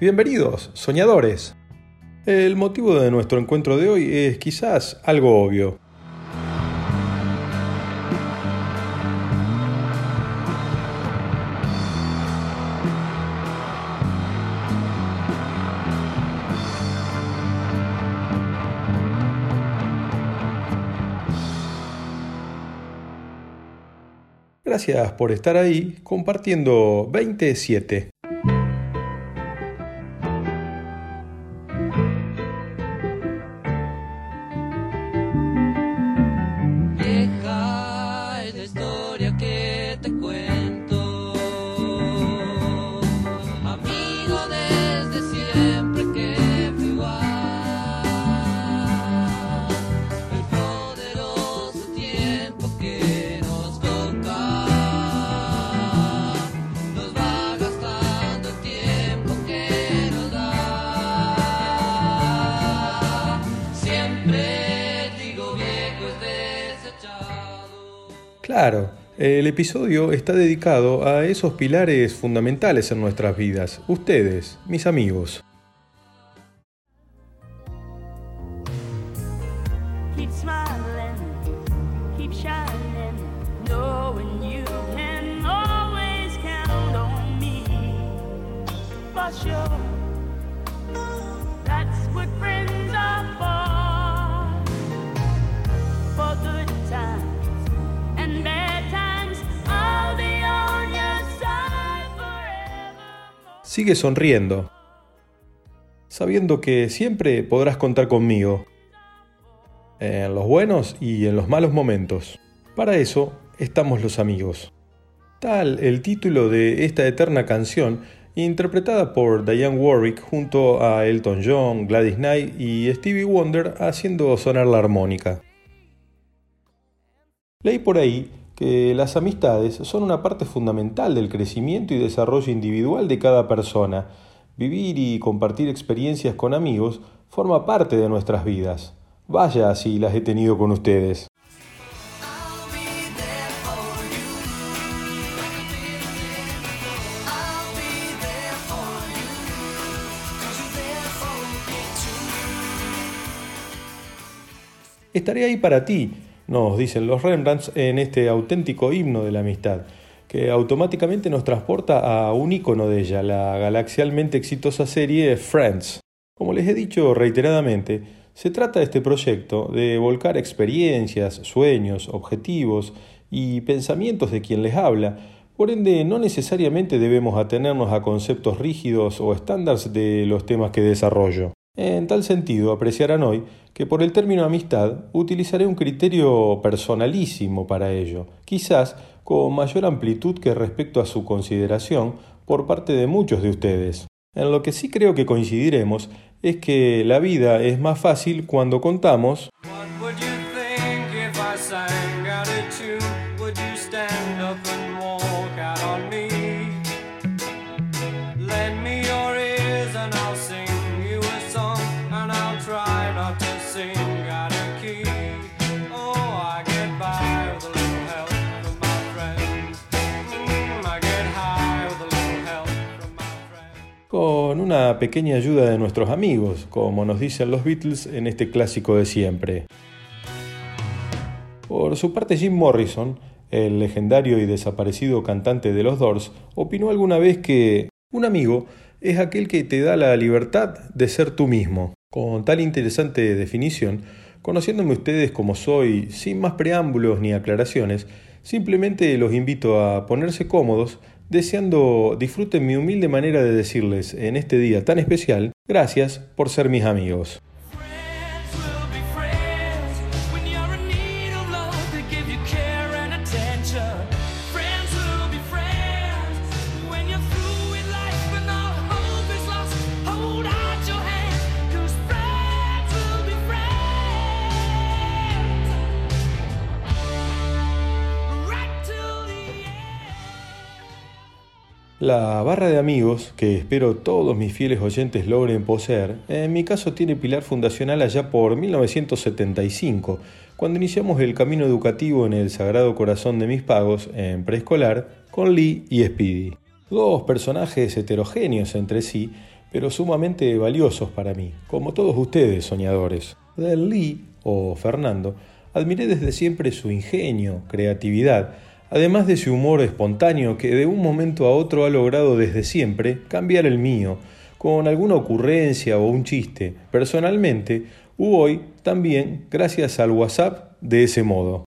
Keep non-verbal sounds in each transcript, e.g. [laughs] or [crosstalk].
Bienvenidos, soñadores. El motivo de nuestro encuentro de hoy es quizás algo obvio. Gracias por estar ahí compartiendo 27. Claro, el episodio está dedicado a esos pilares fundamentales en nuestras vidas, ustedes, mis amigos. Sigue sonriendo, sabiendo que siempre podrás contar conmigo, en los buenos y en los malos momentos. Para eso estamos los amigos. Tal el título de esta eterna canción, interpretada por Diane Warwick junto a Elton John, Gladys Knight y Stevie Wonder haciendo sonar la armónica. Leí por ahí que las amistades son una parte fundamental del crecimiento y desarrollo individual de cada persona. Vivir y compartir experiencias con amigos forma parte de nuestras vidas. Vaya si las he tenido con ustedes. Estaré ahí para ti nos dicen los Rembrandts en este auténtico himno de la amistad, que automáticamente nos transporta a un icono de ella, la galaxialmente exitosa serie Friends. Como les he dicho reiteradamente, se trata de este proyecto de volcar experiencias, sueños, objetivos y pensamientos de quien les habla, por ende no necesariamente debemos atenernos a conceptos rígidos o estándares de los temas que desarrollo. En tal sentido, apreciarán hoy que por el término amistad utilizaré un criterio personalísimo para ello, quizás con mayor amplitud que respecto a su consideración por parte de muchos de ustedes. En lo que sí creo que coincidiremos es que la vida es más fácil cuando contamos pequeña ayuda de nuestros amigos, como nos dicen los Beatles en este clásico de siempre. Por su parte, Jim Morrison, el legendario y desaparecido cantante de los Doors, opinó alguna vez que un amigo es aquel que te da la libertad de ser tú mismo. Con tal interesante definición, conociéndome ustedes como soy, sin más preámbulos ni aclaraciones, simplemente los invito a ponerse cómodos deseando disfruten mi humilde manera de decirles en este día tan especial, gracias por ser mis amigos. La barra de amigos, que espero todos mis fieles oyentes logren poseer, en mi caso tiene pilar fundacional allá por 1975, cuando iniciamos el camino educativo en el Sagrado Corazón de mis pagos, en preescolar, con Lee y Speedy. Dos personajes heterogéneos entre sí, pero sumamente valiosos para mí, como todos ustedes, soñadores. De Lee, o Fernando, admiré desde siempre su ingenio, creatividad, además de su humor espontáneo que de un momento a otro ha logrado desde siempre cambiar el mío, con alguna ocurrencia o un chiste. Personalmente, hubo hoy también gracias al WhatsApp de ese modo.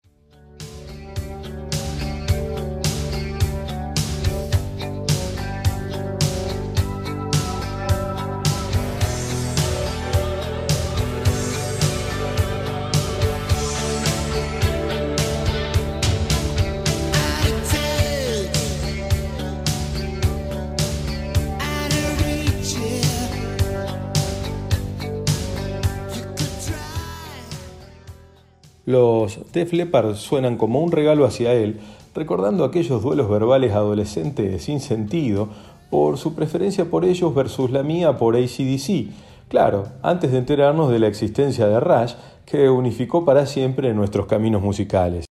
Los Def Leppard suenan como un regalo hacia él, recordando aquellos duelos verbales adolescentes sin sentido por su preferencia por ellos versus la mía por ACDC. Claro, antes de enterarnos de la existencia de Rush, que unificó para siempre nuestros caminos musicales.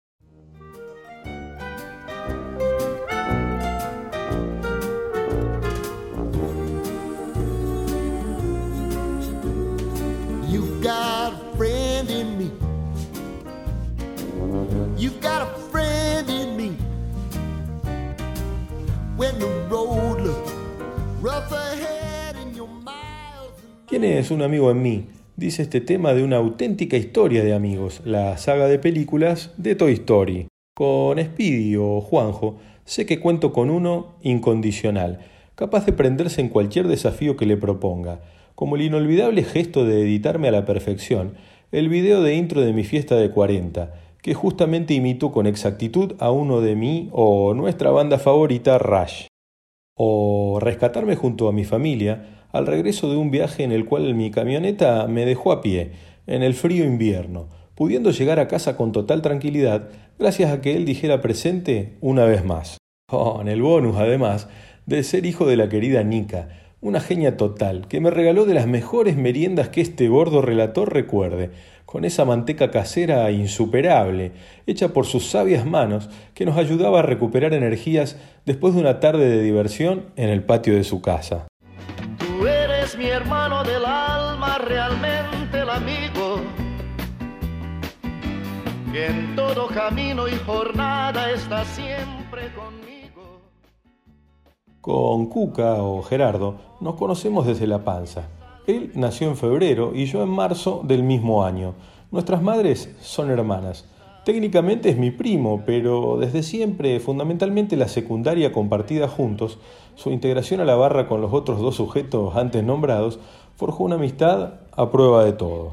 ¿Quién es un amigo en mí? Dice este tema de una auténtica historia de amigos, la saga de películas de Toy Story. Con Speedy o Juanjo, sé que cuento con uno incondicional, capaz de prenderse en cualquier desafío que le proponga, como el inolvidable gesto de editarme a la perfección el video de intro de mi fiesta de 40, que justamente imitó con exactitud a uno de mí o nuestra banda favorita Rush. O rescatarme junto a mi familia al regreso de un viaje en el cual mi camioneta me dejó a pie, en el frío invierno, pudiendo llegar a casa con total tranquilidad gracias a que él dijera presente una vez más. Con el bonus, además, de ser hijo de la querida Nika, una genia total, que me regaló de las mejores meriendas que este gordo relator recuerde, con esa manteca casera insuperable, hecha por sus sabias manos, que nos ayudaba a recuperar energías después de una tarde de diversión en el patio de su casa mi hermano del alma, realmente el amigo, que en todo camino y jornada está siempre conmigo. Con Cuca o Gerardo nos conocemos desde la panza. Él nació en febrero y yo en marzo del mismo año. Nuestras madres son hermanas. Técnicamente es mi primo, pero desde siempre, fundamentalmente la secundaria compartida juntos, su integración a la barra con los otros dos sujetos antes nombrados, forjó una amistad a prueba de todo.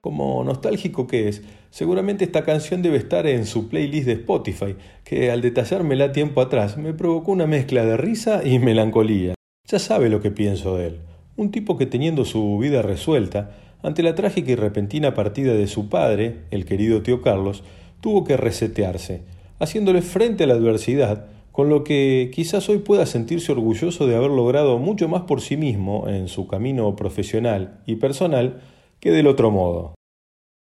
Como nostálgico que es, seguramente esta canción debe estar en su playlist de Spotify, que al detallármela tiempo atrás me provocó una mezcla de risa y melancolía. Ya sabe lo que pienso de él. Un tipo que teniendo su vida resuelta, ante la trágica y repentina partida de su padre, el querido tío Carlos, tuvo que resetearse, haciéndole frente a la adversidad, con lo que quizás hoy pueda sentirse orgulloso de haber logrado mucho más por sí mismo en su camino profesional y personal que del otro modo.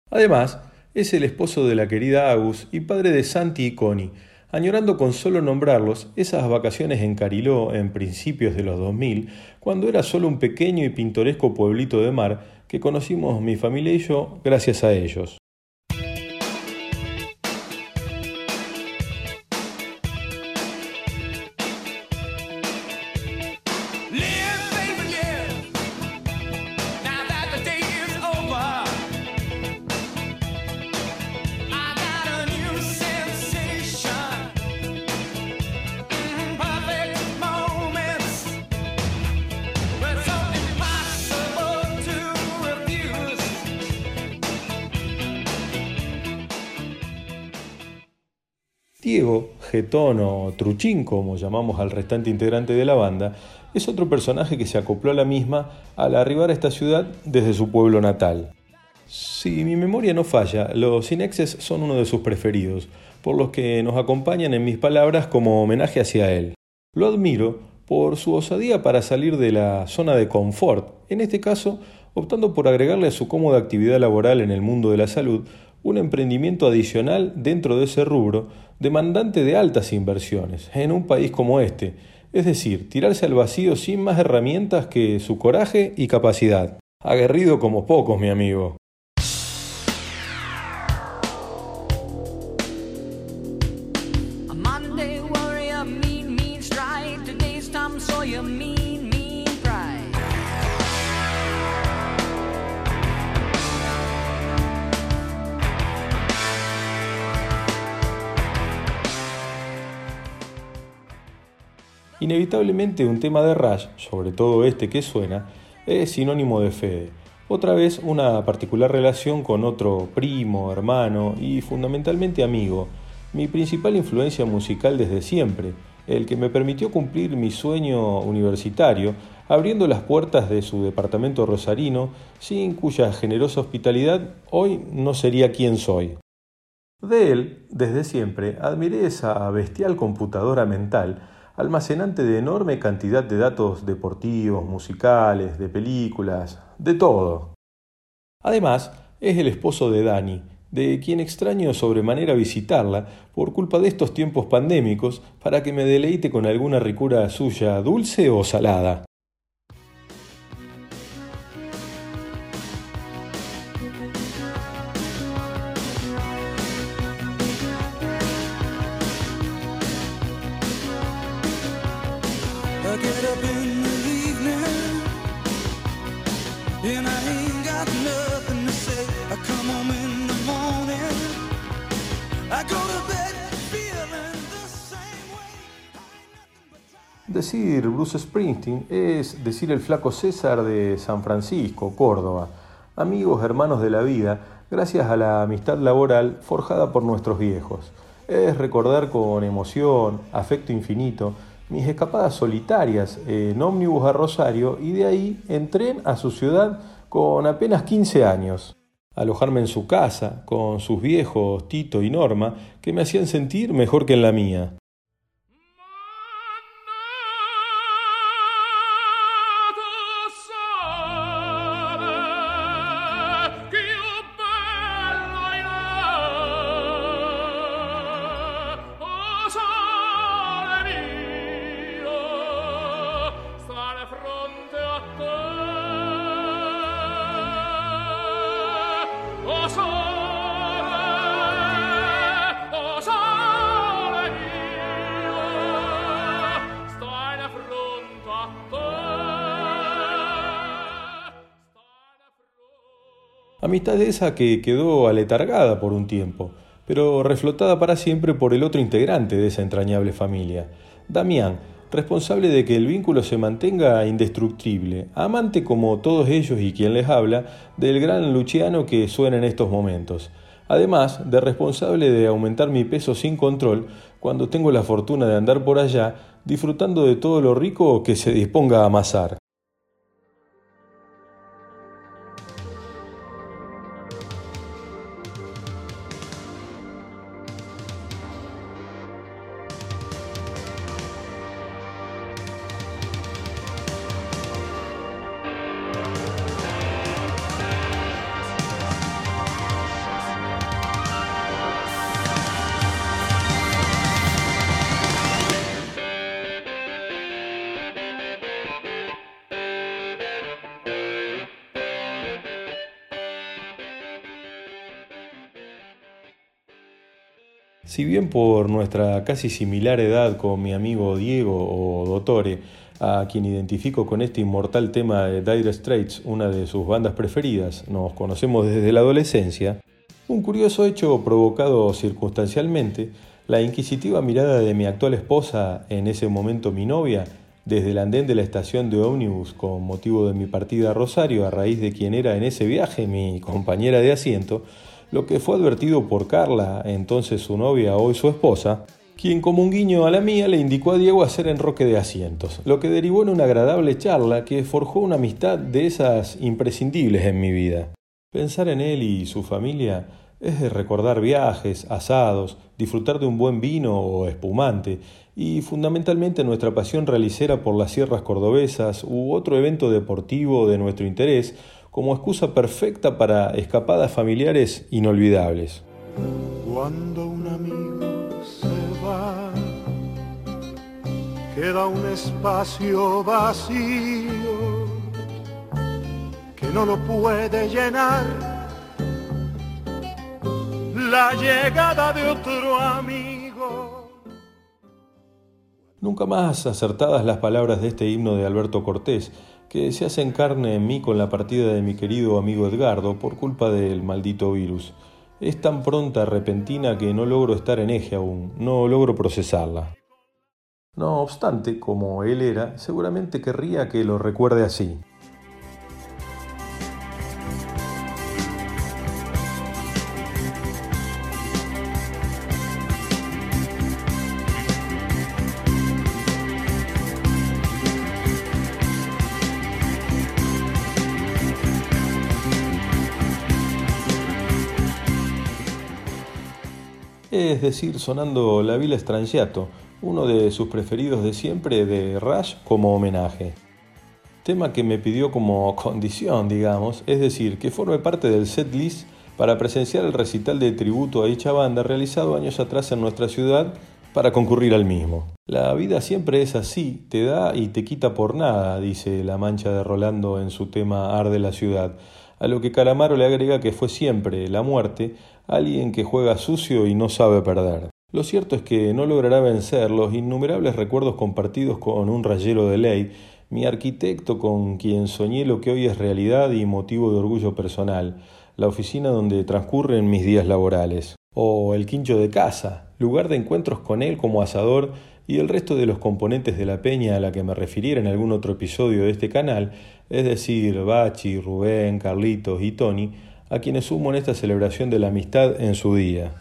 Además, es el esposo de la querida Agus y padre de Santi y Connie, añorando con solo nombrarlos esas vacaciones en Cariló en principios de los 2000, cuando era solo un pequeño y pintoresco pueblito de mar que conocimos mi familia y yo gracias a ellos. Diego, Getón o Truchín, como llamamos al restante integrante de la banda, es otro personaje que se acopló a la misma al arribar a esta ciudad desde su pueblo natal. Si mi memoria no falla, los Inexes son uno de sus preferidos, por los que nos acompañan en mis palabras como homenaje hacia él. Lo admiro por su osadía para salir de la zona de confort, en este caso optando por agregarle a su cómoda actividad laboral en el mundo de la salud un emprendimiento adicional dentro de ese rubro demandante de altas inversiones en un país como este, es decir, tirarse al vacío sin más herramientas que su coraje y capacidad. Aguerrido como pocos, mi amigo. Inevitablemente un tema de Rush, sobre todo este que suena, es sinónimo de Fede. Otra vez una particular relación con otro primo, hermano y fundamentalmente amigo, mi principal influencia musical desde siempre, el que me permitió cumplir mi sueño universitario, abriendo las puertas de su departamento rosarino, sin cuya generosa hospitalidad hoy no sería quien soy. De él, desde siempre, admiré esa bestial computadora mental almacenante de enorme cantidad de datos deportivos, musicales, de películas, de todo. Además, es el esposo de Dani, de quien extraño sobremanera visitarla por culpa de estos tiempos pandémicos para que me deleite con alguna ricura suya dulce o salada. Decir Bruce Springsteen es decir el flaco César de San Francisco, Córdoba, amigos, hermanos de la vida, gracias a la amistad laboral forjada por nuestros viejos. Es recordar con emoción, afecto infinito, mis escapadas solitarias en ómnibus a Rosario y de ahí en tren a su ciudad con apenas 15 años. Alojarme en su casa con sus viejos Tito y Norma que me hacían sentir mejor que en la mía. Amistad esa que quedó aletargada por un tiempo, pero reflotada para siempre por el otro integrante de esa entrañable familia, Damián, responsable de que el vínculo se mantenga indestructible, amante como todos ellos y quien les habla del gran Luciano que suena en estos momentos. Además de responsable de aumentar mi peso sin control cuando tengo la fortuna de andar por allá disfrutando de todo lo rico que se disponga a amasar. Por nuestra casi similar edad con mi amigo Diego o Dottore, a quien identifico con este inmortal tema de Dire Straits, una de sus bandas preferidas, nos conocemos desde la adolescencia, un curioso hecho provocado circunstancialmente, la inquisitiva mirada de mi actual esposa, en ese momento mi novia, desde el andén de la estación de ómnibus con motivo de mi partida a Rosario a raíz de quien era en ese viaje mi compañera de asiento, lo que fue advertido por Carla, entonces su novia, hoy su esposa, quien como un guiño a la mía le indicó a Diego hacer enroque de asientos, lo que derivó en una agradable charla que forjó una amistad de esas imprescindibles en mi vida. Pensar en él y su familia es de recordar viajes, asados, disfrutar de un buen vino o espumante y fundamentalmente nuestra pasión realicera por las sierras cordobesas u otro evento deportivo de nuestro interés como excusa perfecta para escapadas familiares inolvidables. Cuando un amigo se va, queda un espacio vacío que no lo puede llenar la llegada de otro amigo. Nunca más acertadas las palabras de este himno de Alberto Cortés, que se hacen carne en mí con la partida de mi querido amigo Edgardo por culpa del maldito virus. Es tan pronta, repentina, que no logro estar en eje aún, no logro procesarla. No obstante, como él era, seguramente querría que lo recuerde así. Es decir, sonando La Villa Strangiato, uno de sus preferidos de siempre de Rush como homenaje. Tema que me pidió como condición, digamos, es decir, que forme parte del set list para presenciar el recital de tributo a dicha banda realizado años atrás en nuestra ciudad para concurrir al mismo. La vida siempre es así, te da y te quita por nada, dice La Mancha de Rolando en su tema Arde la ciudad, a lo que Calamaro le agrega que fue siempre la muerte alguien que juega sucio y no sabe perder. Lo cierto es que no logrará vencer los innumerables recuerdos compartidos con un rayero de ley, mi arquitecto con quien soñé lo que hoy es realidad y motivo de orgullo personal, la oficina donde transcurren mis días laborales, o el quincho de casa, lugar de encuentros con él como asador y el resto de los componentes de la peña a la que me refiriera en algún otro episodio de este canal, es decir, Bachi, Rubén, Carlitos y Tony, a quienes sumo en esta celebración de la amistad en su día.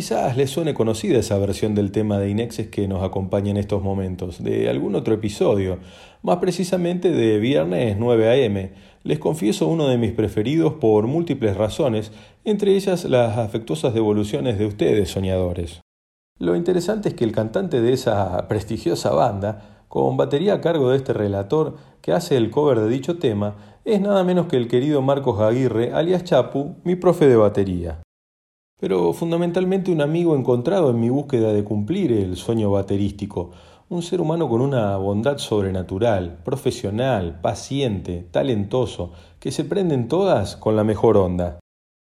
Quizás les suene conocida esa versión del tema de Inexes que nos acompaña en estos momentos, de algún otro episodio, más precisamente de viernes 9 am. Les confieso uno de mis preferidos por múltiples razones, entre ellas las afectuosas devoluciones de ustedes, soñadores. Lo interesante es que el cantante de esa prestigiosa banda, con batería a cargo de este relator que hace el cover de dicho tema, es nada menos que el querido Marcos Aguirre, alias Chapu, mi profe de batería pero fundamentalmente un amigo encontrado en mi búsqueda de cumplir el sueño baterístico, un ser humano con una bondad sobrenatural, profesional, paciente, talentoso, que se prenden todas con la mejor onda.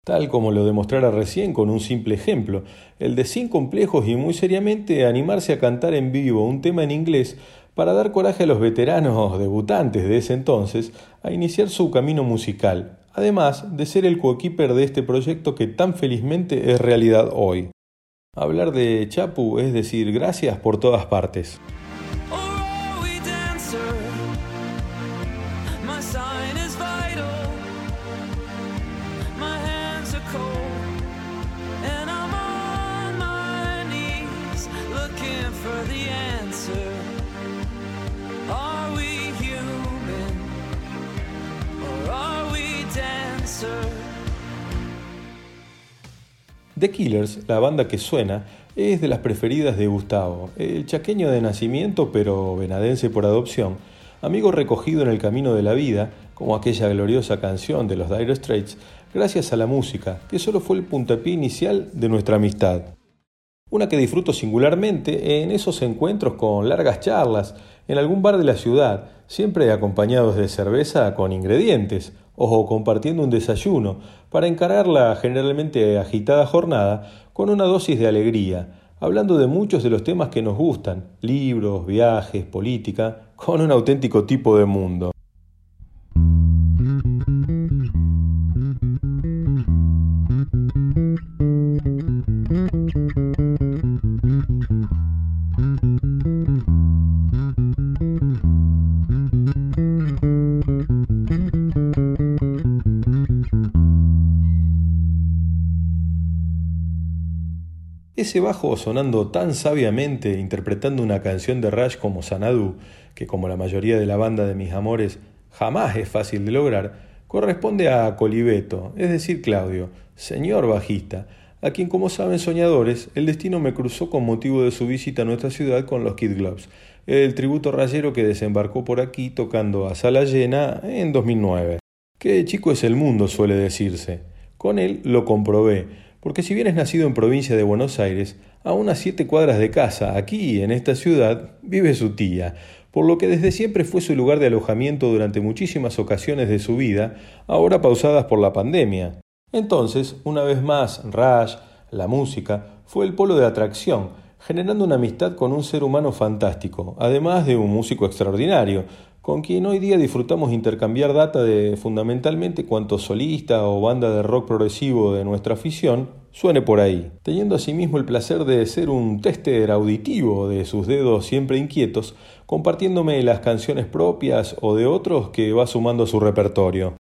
Tal como lo demostrara recién con un simple ejemplo, el de sin complejos y muy seriamente animarse a cantar en vivo un tema en inglés para dar coraje a los veteranos debutantes de ese entonces a iniciar su camino musical, además de ser el coequiper de este proyecto que tan felizmente es realidad hoy. Hablar de Chapu es decir gracias por todas partes. The Killers, la banda que suena, es de las preferidas de Gustavo, el chaqueño de nacimiento pero venadense por adopción, amigo recogido en el camino de la vida, como aquella gloriosa canción de los Dire Straits, gracias a la música, que solo fue el puntapié inicial de nuestra amistad. Una que disfruto singularmente en esos encuentros con largas charlas en algún bar de la ciudad, siempre acompañados de cerveza con ingredientes, o compartiendo un desayuno, para encarar la generalmente agitada jornada con una dosis de alegría, hablando de muchos de los temas que nos gustan, libros, viajes, política, con un auténtico tipo de mundo. Ese bajo sonando tan sabiamente, interpretando una canción de Rush como Sanadu, que como la mayoría de la banda de mis amores jamás es fácil de lograr, corresponde a Colibeto, es decir, Claudio, señor bajista, a quien como saben soñadores, el destino me cruzó con motivo de su visita a nuestra ciudad con los Kid Gloves, el tributo rayero que desembarcó por aquí tocando a sala llena en 2009. Qué chico es el mundo, suele decirse. Con él lo comprobé, porque si bien es nacido en provincia de Buenos Aires, a unas siete cuadras de casa, aquí en esta ciudad, vive su tía, por lo que desde siempre fue su lugar de alojamiento durante muchísimas ocasiones de su vida, ahora pausadas por la pandemia. Entonces, una vez más, Raj, la música, fue el polo de atracción, generando una amistad con un ser humano fantástico, además de un músico extraordinario, con quien hoy día disfrutamos intercambiar data de fundamentalmente cuanto solista o banda de rock progresivo de nuestra afición suene por ahí, teniendo asimismo el placer de ser un tester auditivo de sus dedos siempre inquietos, compartiéndome las canciones propias o de otros que va sumando a su repertorio.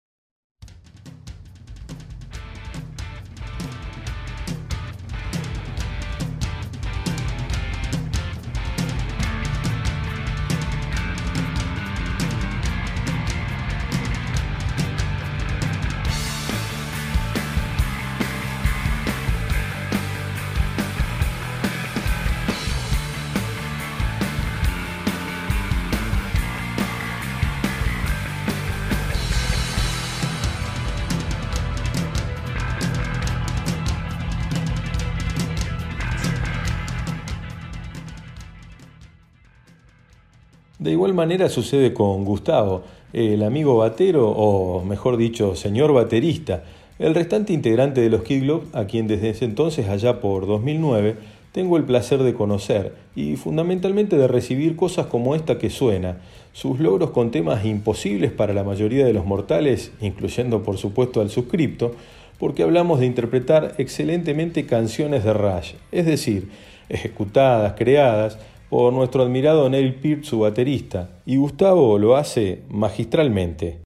Sucede con Gustavo, el amigo batero, o mejor dicho, señor baterista, el restante integrante de los Kid a quien desde ese entonces, allá por 2009, tengo el placer de conocer y fundamentalmente de recibir cosas como esta que suena, sus logros con temas imposibles para la mayoría de los mortales, incluyendo por supuesto al suscripto, porque hablamos de interpretar excelentemente canciones de Rush, es decir, ejecutadas, creadas, por nuestro admirado Neil Peart, su baterista, y Gustavo lo hace magistralmente.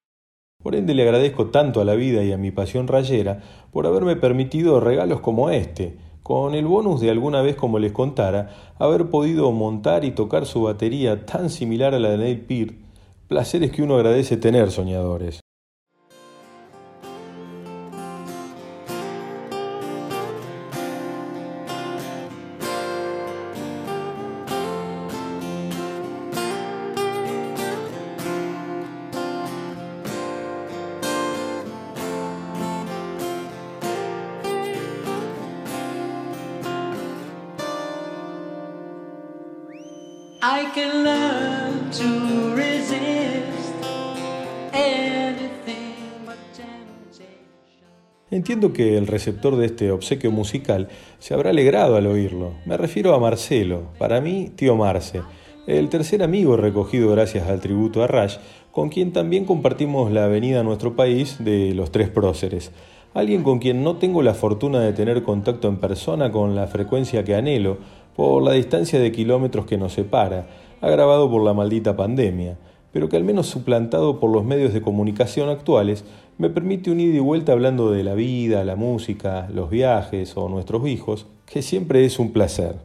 Por ende le agradezco tanto a la vida y a mi pasión rayera por haberme permitido regalos como este, con el bonus de alguna vez, como les contara, haber podido montar y tocar su batería tan similar a la de Neil Peart, placeres que uno agradece tener, soñadores. Entiendo que el receptor de este obsequio musical se habrá alegrado al oírlo. Me refiero a Marcelo, para mí tío Marce, el tercer amigo recogido gracias al tributo a Rash, con quien también compartimos la avenida a nuestro país de los tres próceres. Alguien con quien no tengo la fortuna de tener contacto en persona con la frecuencia que anhelo, por la distancia de kilómetros que nos separa, agravado por la maldita pandemia, pero que al menos suplantado por los medios de comunicación actuales, me permite un ida y vuelta hablando de la vida, la música, los viajes o nuestros hijos, que siempre es un placer.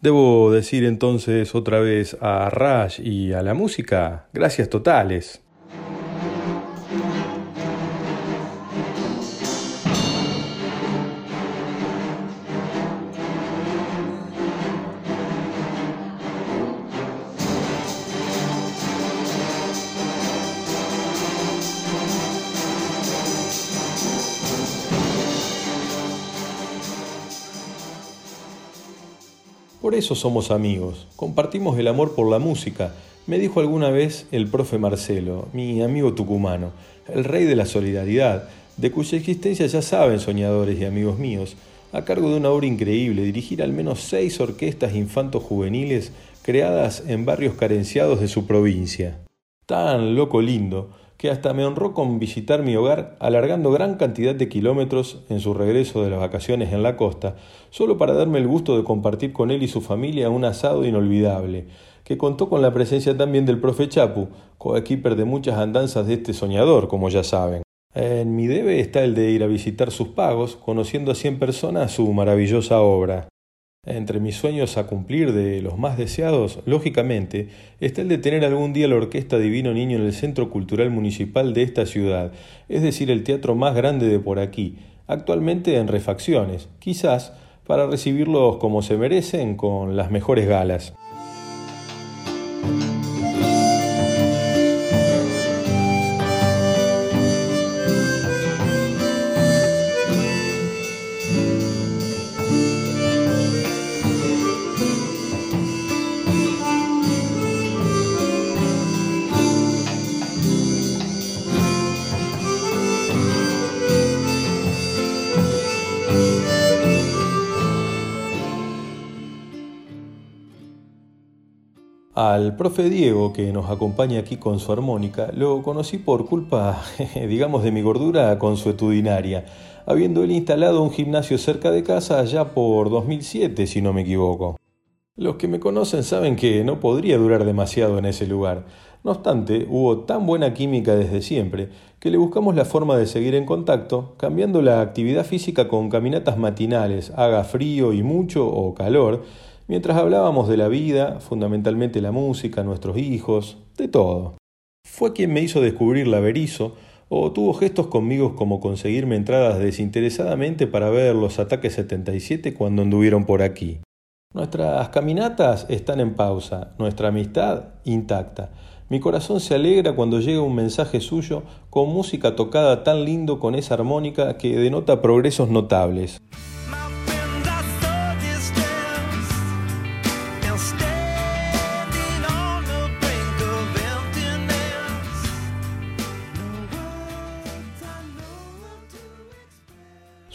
Debo decir entonces otra vez a Raj y a la música, gracias totales. Eso somos amigos, compartimos el amor por la música, me dijo alguna vez el profe Marcelo, mi amigo tucumano, el rey de la solidaridad, de cuya existencia ya saben soñadores y amigos míos, a cargo de una obra increíble, dirigir al menos seis orquestas infantos juveniles creadas en barrios carenciados de su provincia. Tan loco lindo que hasta me honró con visitar mi hogar alargando gran cantidad de kilómetros en su regreso de las vacaciones en la costa, solo para darme el gusto de compartir con él y su familia un asado inolvidable, que contó con la presencia también del profe Chapu, coequiper de muchas andanzas de este soñador, como ya saben. En mi debe está el de ir a visitar sus pagos, conociendo a cien personas su maravillosa obra. Entre mis sueños a cumplir de los más deseados, lógicamente, está el de tener algún día la Orquesta Divino Niño en el Centro Cultural Municipal de esta ciudad, es decir, el teatro más grande de por aquí, actualmente en refacciones, quizás para recibirlos como se merecen con las mejores galas. Al profe Diego, que nos acompaña aquí con su armónica, lo conocí por culpa, [laughs] digamos, de mi gordura consuetudinaria, habiendo él instalado un gimnasio cerca de casa ya por 2007, si no me equivoco. Los que me conocen saben que no podría durar demasiado en ese lugar. No obstante, hubo tan buena química desde siempre que le buscamos la forma de seguir en contacto, cambiando la actividad física con caminatas matinales, haga frío y mucho o calor, mientras hablábamos de la vida, fundamentalmente la música, nuestros hijos, de todo. Fue quien me hizo descubrir la Berizo, o tuvo gestos conmigo como conseguirme entradas desinteresadamente para ver los ataques 77 cuando anduvieron por aquí. Nuestras caminatas están en pausa, nuestra amistad intacta. Mi corazón se alegra cuando llega un mensaje suyo con música tocada tan lindo con esa armónica que denota progresos notables.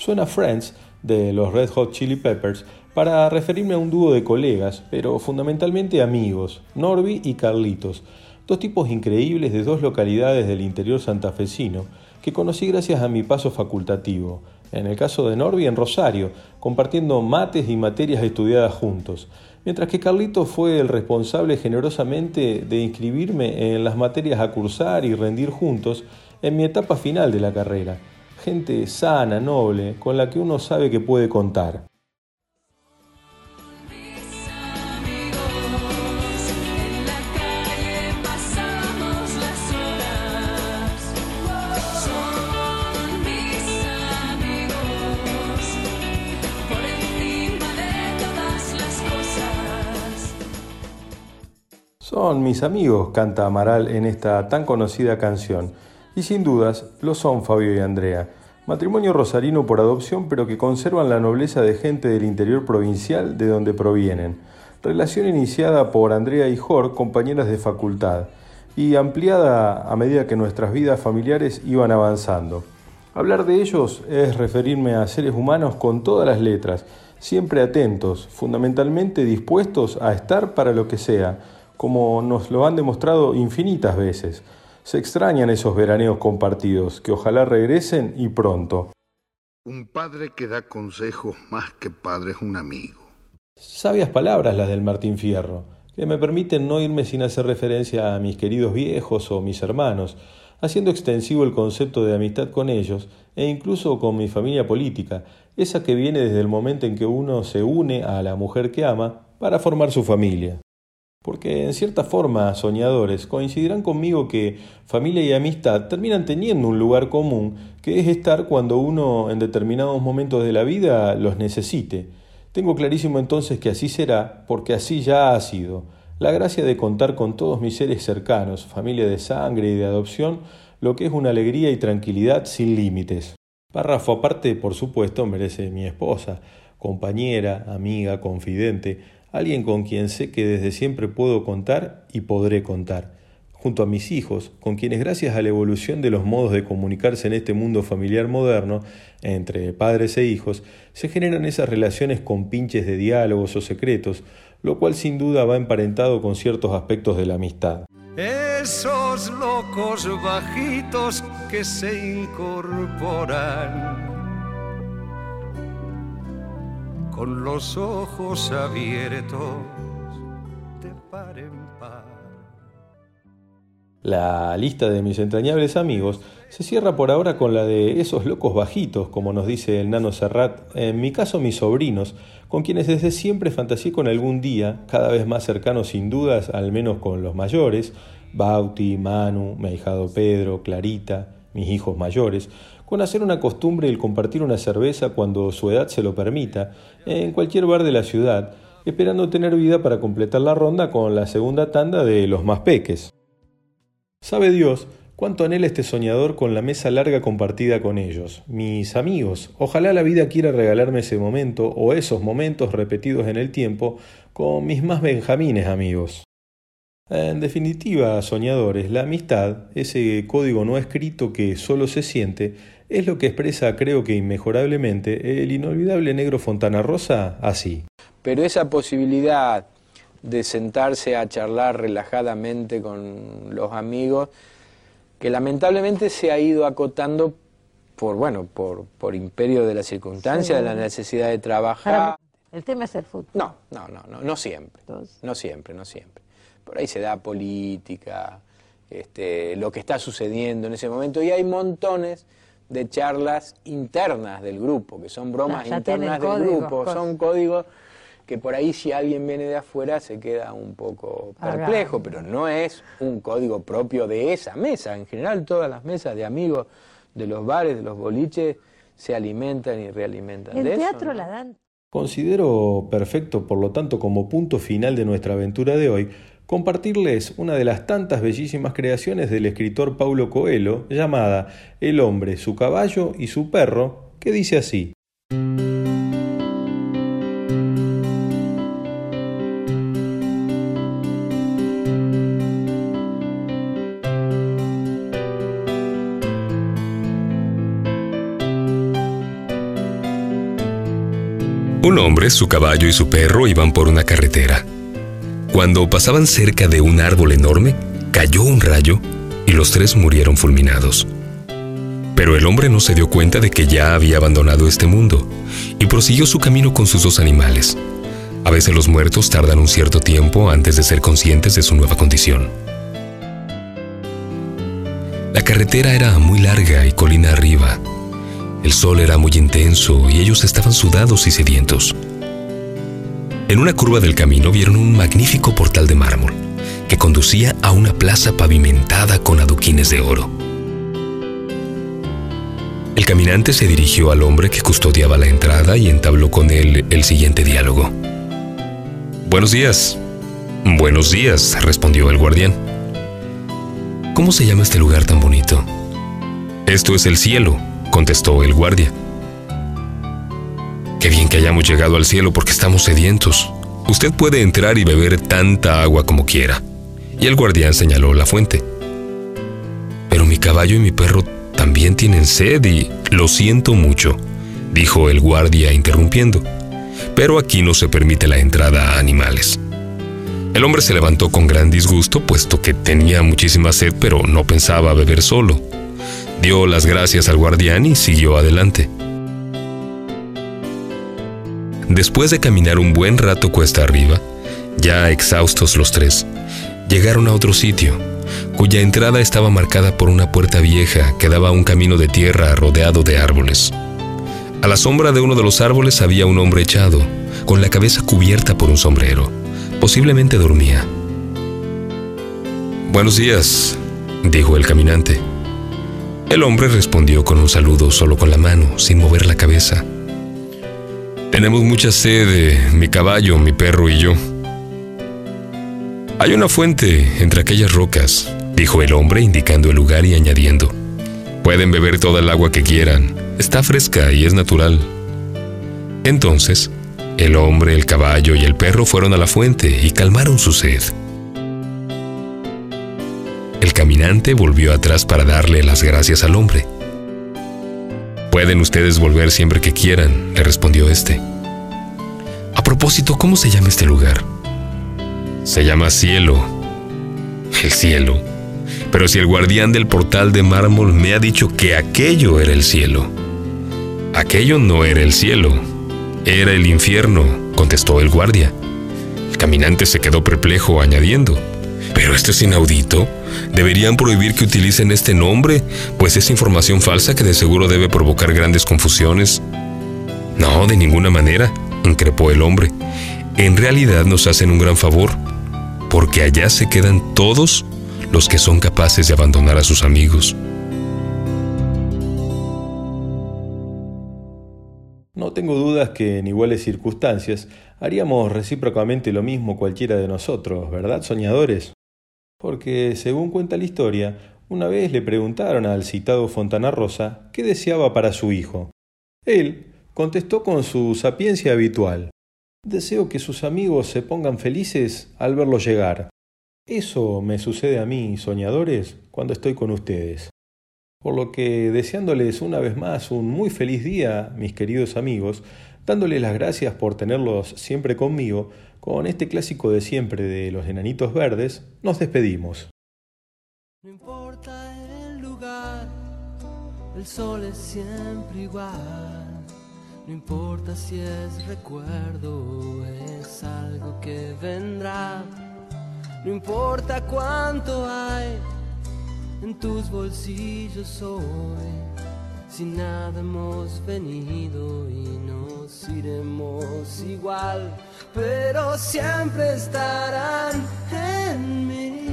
Suena Friends de los Red Hot Chili Peppers para referirme a un dúo de colegas, pero fundamentalmente amigos, Norby y Carlitos, dos tipos increíbles de dos localidades del interior santafesino que conocí gracias a mi paso facultativo. En el caso de Norby en Rosario, compartiendo mates y materias estudiadas juntos, mientras que Carlitos fue el responsable generosamente de inscribirme en las materias a cursar y rendir juntos en mi etapa final de la carrera gente sana, noble, con la que uno sabe que puede contar. Son mis amigos, canta Amaral en esta tan conocida canción y sin dudas lo son Fabio y Andrea, matrimonio rosarino por adopción pero que conservan la nobleza de gente del interior provincial de donde provienen. Relación iniciada por Andrea y Jor, compañeras de facultad, y ampliada a medida que nuestras vidas familiares iban avanzando. Hablar de ellos es referirme a seres humanos con todas las letras, siempre atentos, fundamentalmente dispuestos a estar para lo que sea, como nos lo han demostrado infinitas veces. Se extrañan esos veraneos compartidos, que ojalá regresen y pronto. Un padre que da consejos más que padre es un amigo. Sabias palabras las del Martín Fierro, que me permiten no irme sin hacer referencia a mis queridos viejos o mis hermanos, haciendo extensivo el concepto de amistad con ellos e incluso con mi familia política, esa que viene desde el momento en que uno se une a la mujer que ama para formar su familia. Porque en cierta forma, soñadores, coincidirán conmigo que familia y amistad terminan teniendo un lugar común, que es estar cuando uno en determinados momentos de la vida los necesite. Tengo clarísimo entonces que así será, porque así ya ha sido. La gracia de contar con todos mis seres cercanos, familia de sangre y de adopción, lo que es una alegría y tranquilidad sin límites. Párrafo aparte, por supuesto, merece mi esposa, compañera, amiga, confidente, alguien con quien sé que desde siempre puedo contar y podré contar, junto a mis hijos, con quienes gracias a la evolución de los modos de comunicarse en este mundo familiar moderno, entre padres e hijos, se generan esas relaciones con pinches de diálogos o secretos, lo cual sin duda va emparentado con ciertos aspectos de la amistad. Esos locos bajitos que se incorporan con los ojos abiertos de par en par. La lista de mis entrañables amigos se cierra por ahora con la de esos locos bajitos, como nos dice el nano Serrat, en mi caso mis sobrinos, con quienes desde siempre fantaseé con algún día, cada vez más cercano sin dudas, al menos con los mayores, Bauti, Manu, mi ahijado Pedro, Clarita, mis hijos mayores, con hacer una costumbre el compartir una cerveza cuando su edad se lo permita, en cualquier bar de la ciudad, esperando tener vida para completar la ronda con la segunda tanda de los más peques. Sabe Dios cuánto anhela este soñador con la mesa larga compartida con ellos, mis amigos. Ojalá la vida quiera regalarme ese momento o esos momentos repetidos en el tiempo con mis más benjamines amigos. En definitiva, soñadores, la amistad, ese código no escrito que solo se siente, es lo que expresa, creo que inmejorablemente, el inolvidable negro Fontana Rosa así. Pero esa posibilidad de sentarse a charlar relajadamente con los amigos, que lamentablemente se ha ido acotando por, bueno, por, por imperio de la circunstancia, de la necesidad de trabajar. El tema es el fútbol. No, no, no, no, no siempre. No siempre, no siempre. Por ahí se da política, este, lo que está sucediendo en ese momento, y hay montones de charlas internas del grupo, que son bromas internas del grupo, son códigos que por ahí si alguien viene de afuera se queda un poco perplejo, pero no es un código propio de esa mesa. En general todas las mesas de amigos de los bares, de los boliches, se alimentan y realimentan El de teatro eso. la dan. Considero perfecto, por lo tanto, como punto final de nuestra aventura de hoy, compartirles una de las tantas bellísimas creaciones del escritor Paulo Coelho, llamada El hombre, su caballo y su perro, que dice así. Un hombre, su caballo y su perro iban por una carretera. Cuando pasaban cerca de un árbol enorme, cayó un rayo y los tres murieron fulminados. Pero el hombre no se dio cuenta de que ya había abandonado este mundo y prosiguió su camino con sus dos animales. A veces los muertos tardan un cierto tiempo antes de ser conscientes de su nueva condición. La carretera era muy larga y colina arriba. El sol era muy intenso y ellos estaban sudados y sedientos. En una curva del camino vieron un magnífico portal de mármol que conducía a una plaza pavimentada con adoquines de oro. El caminante se dirigió al hombre que custodiaba la entrada y entabló con él el siguiente diálogo. Buenos días. Buenos días, respondió el guardián. ¿Cómo se llama este lugar tan bonito? Esto es el cielo, contestó el guardia. Qué bien que hayamos llegado al cielo porque estamos sedientos. Usted puede entrar y beber tanta agua como quiera. Y el guardián señaló la fuente. Pero mi caballo y mi perro también tienen sed y lo siento mucho, dijo el guardia interrumpiendo. Pero aquí no se permite la entrada a animales. El hombre se levantó con gran disgusto, puesto que tenía muchísima sed, pero no pensaba beber solo. Dio las gracias al guardián y siguió adelante. Después de caminar un buen rato cuesta arriba, ya exhaustos los tres, llegaron a otro sitio, cuya entrada estaba marcada por una puerta vieja que daba a un camino de tierra rodeado de árboles. A la sombra de uno de los árboles había un hombre echado, con la cabeza cubierta por un sombrero. Posiblemente dormía. Buenos días, dijo el caminante. El hombre respondió con un saludo solo con la mano, sin mover la cabeza. Tenemos mucha sed, mi caballo, mi perro y yo. Hay una fuente entre aquellas rocas, dijo el hombre indicando el lugar y añadiendo. Pueden beber toda el agua que quieran, está fresca y es natural. Entonces, El hombre, el caballo y el perro fueron a la fuente y calmaron su sed. El caminante volvió atrás para darle las gracias al hombre. Pueden ustedes volver siempre que quieran, le respondió este. A propósito, ¿cómo se llama este lugar? Se llama cielo. El cielo. Pero si el guardián del portal de mármol me ha dicho que aquello era el cielo. Aquello no era el cielo, era el infierno, contestó el guardia. El caminante se quedó perplejo, añadiendo, pero esto es inaudito. Deberían prohibir que utilicen este nombre, pues es información falsa que de seguro debe provocar grandes confusiones. No, de ninguna manera, increpó el hombre. En realidad nos hacen un gran favor, porque allá se quedan todos los que son capaces de abandonar a sus amigos. No tengo dudas que en iguales circunstancias haríamos recíprocamente lo mismo cualquiera de nosotros, ¿verdad, soñadores? Porque, según cuenta la historia, una vez le preguntaron al citado Fontana Rosa qué deseaba para su hijo. Él contestó con su sapiencia habitual. Deseo que sus amigos se pongan felices al verlo llegar. Eso me sucede a mí, soñadores, cuando estoy con ustedes. Por lo que, deseándoles una vez más un muy feliz día, mis queridos amigos, dándoles las gracias por tenerlos siempre conmigo, con este clásico de siempre de los enanitos verdes, nos despedimos. No importa el lugar, el sol es siempre igual. No importa si es recuerdo o es algo que vendrá. No importa cuánto hay en tus bolsillos hoy. Si nada hemos venido y nos iremos igual pero siempre estarán en mí.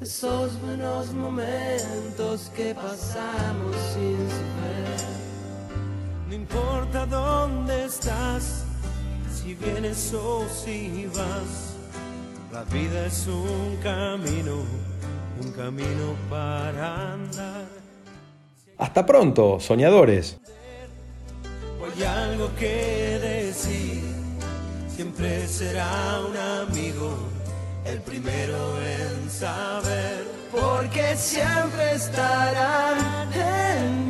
Esos buenos momentos que pasamos sin saber. No importa dónde estás, si vienes o si vas, la vida es un camino, un camino para andar. Hasta pronto, soñadores hay algo que decir, siempre será un amigo, el primero en saber, porque siempre estarán en mí.